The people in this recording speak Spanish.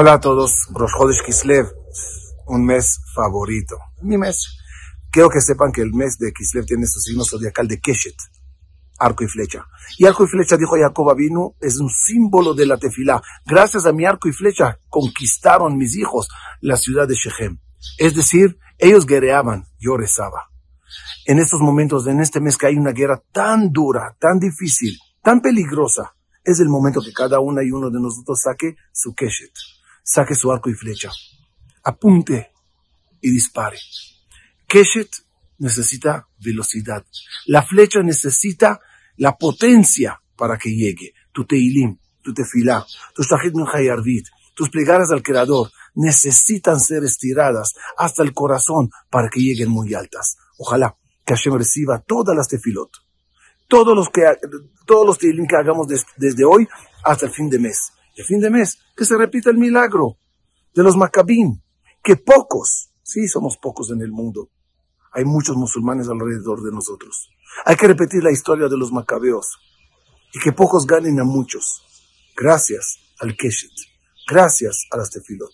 Hola a todos, Rosh Chodesh Kislev, un mes favorito, mi mes. Quiero que sepan que el mes de Kislev tiene su signo zodiacal de Keshet, arco y flecha. Y arco y flecha, dijo Jacob Avinu, es un símbolo de la tefilá. Gracias a mi arco y flecha conquistaron mis hijos la ciudad de Shechem. Es decir, ellos guerreaban, yo rezaba. En estos momentos, en este mes que hay una guerra tan dura, tan difícil, tan peligrosa, es el momento que cada una y uno de nosotros saque su Keshet saque su arco y flecha, apunte y dispare. Keshet necesita velocidad. La flecha necesita la potencia para que llegue. Tu teilim, tu tefilá, tu shahid tus plegadas al Creador necesitan ser estiradas hasta el corazón para que lleguen muy altas. Ojalá que Hashem reciba todas las tefilot, todos los que, todos los teilim que hagamos desde hoy hasta el fin de mes el fin de mes, que se repita el milagro de los Maccabín, que pocos, sí somos pocos en el mundo, hay muchos musulmanes alrededor de nosotros. Hay que repetir la historia de los macabeos y que pocos ganen a muchos, gracias al Keshet, gracias a las tefilot.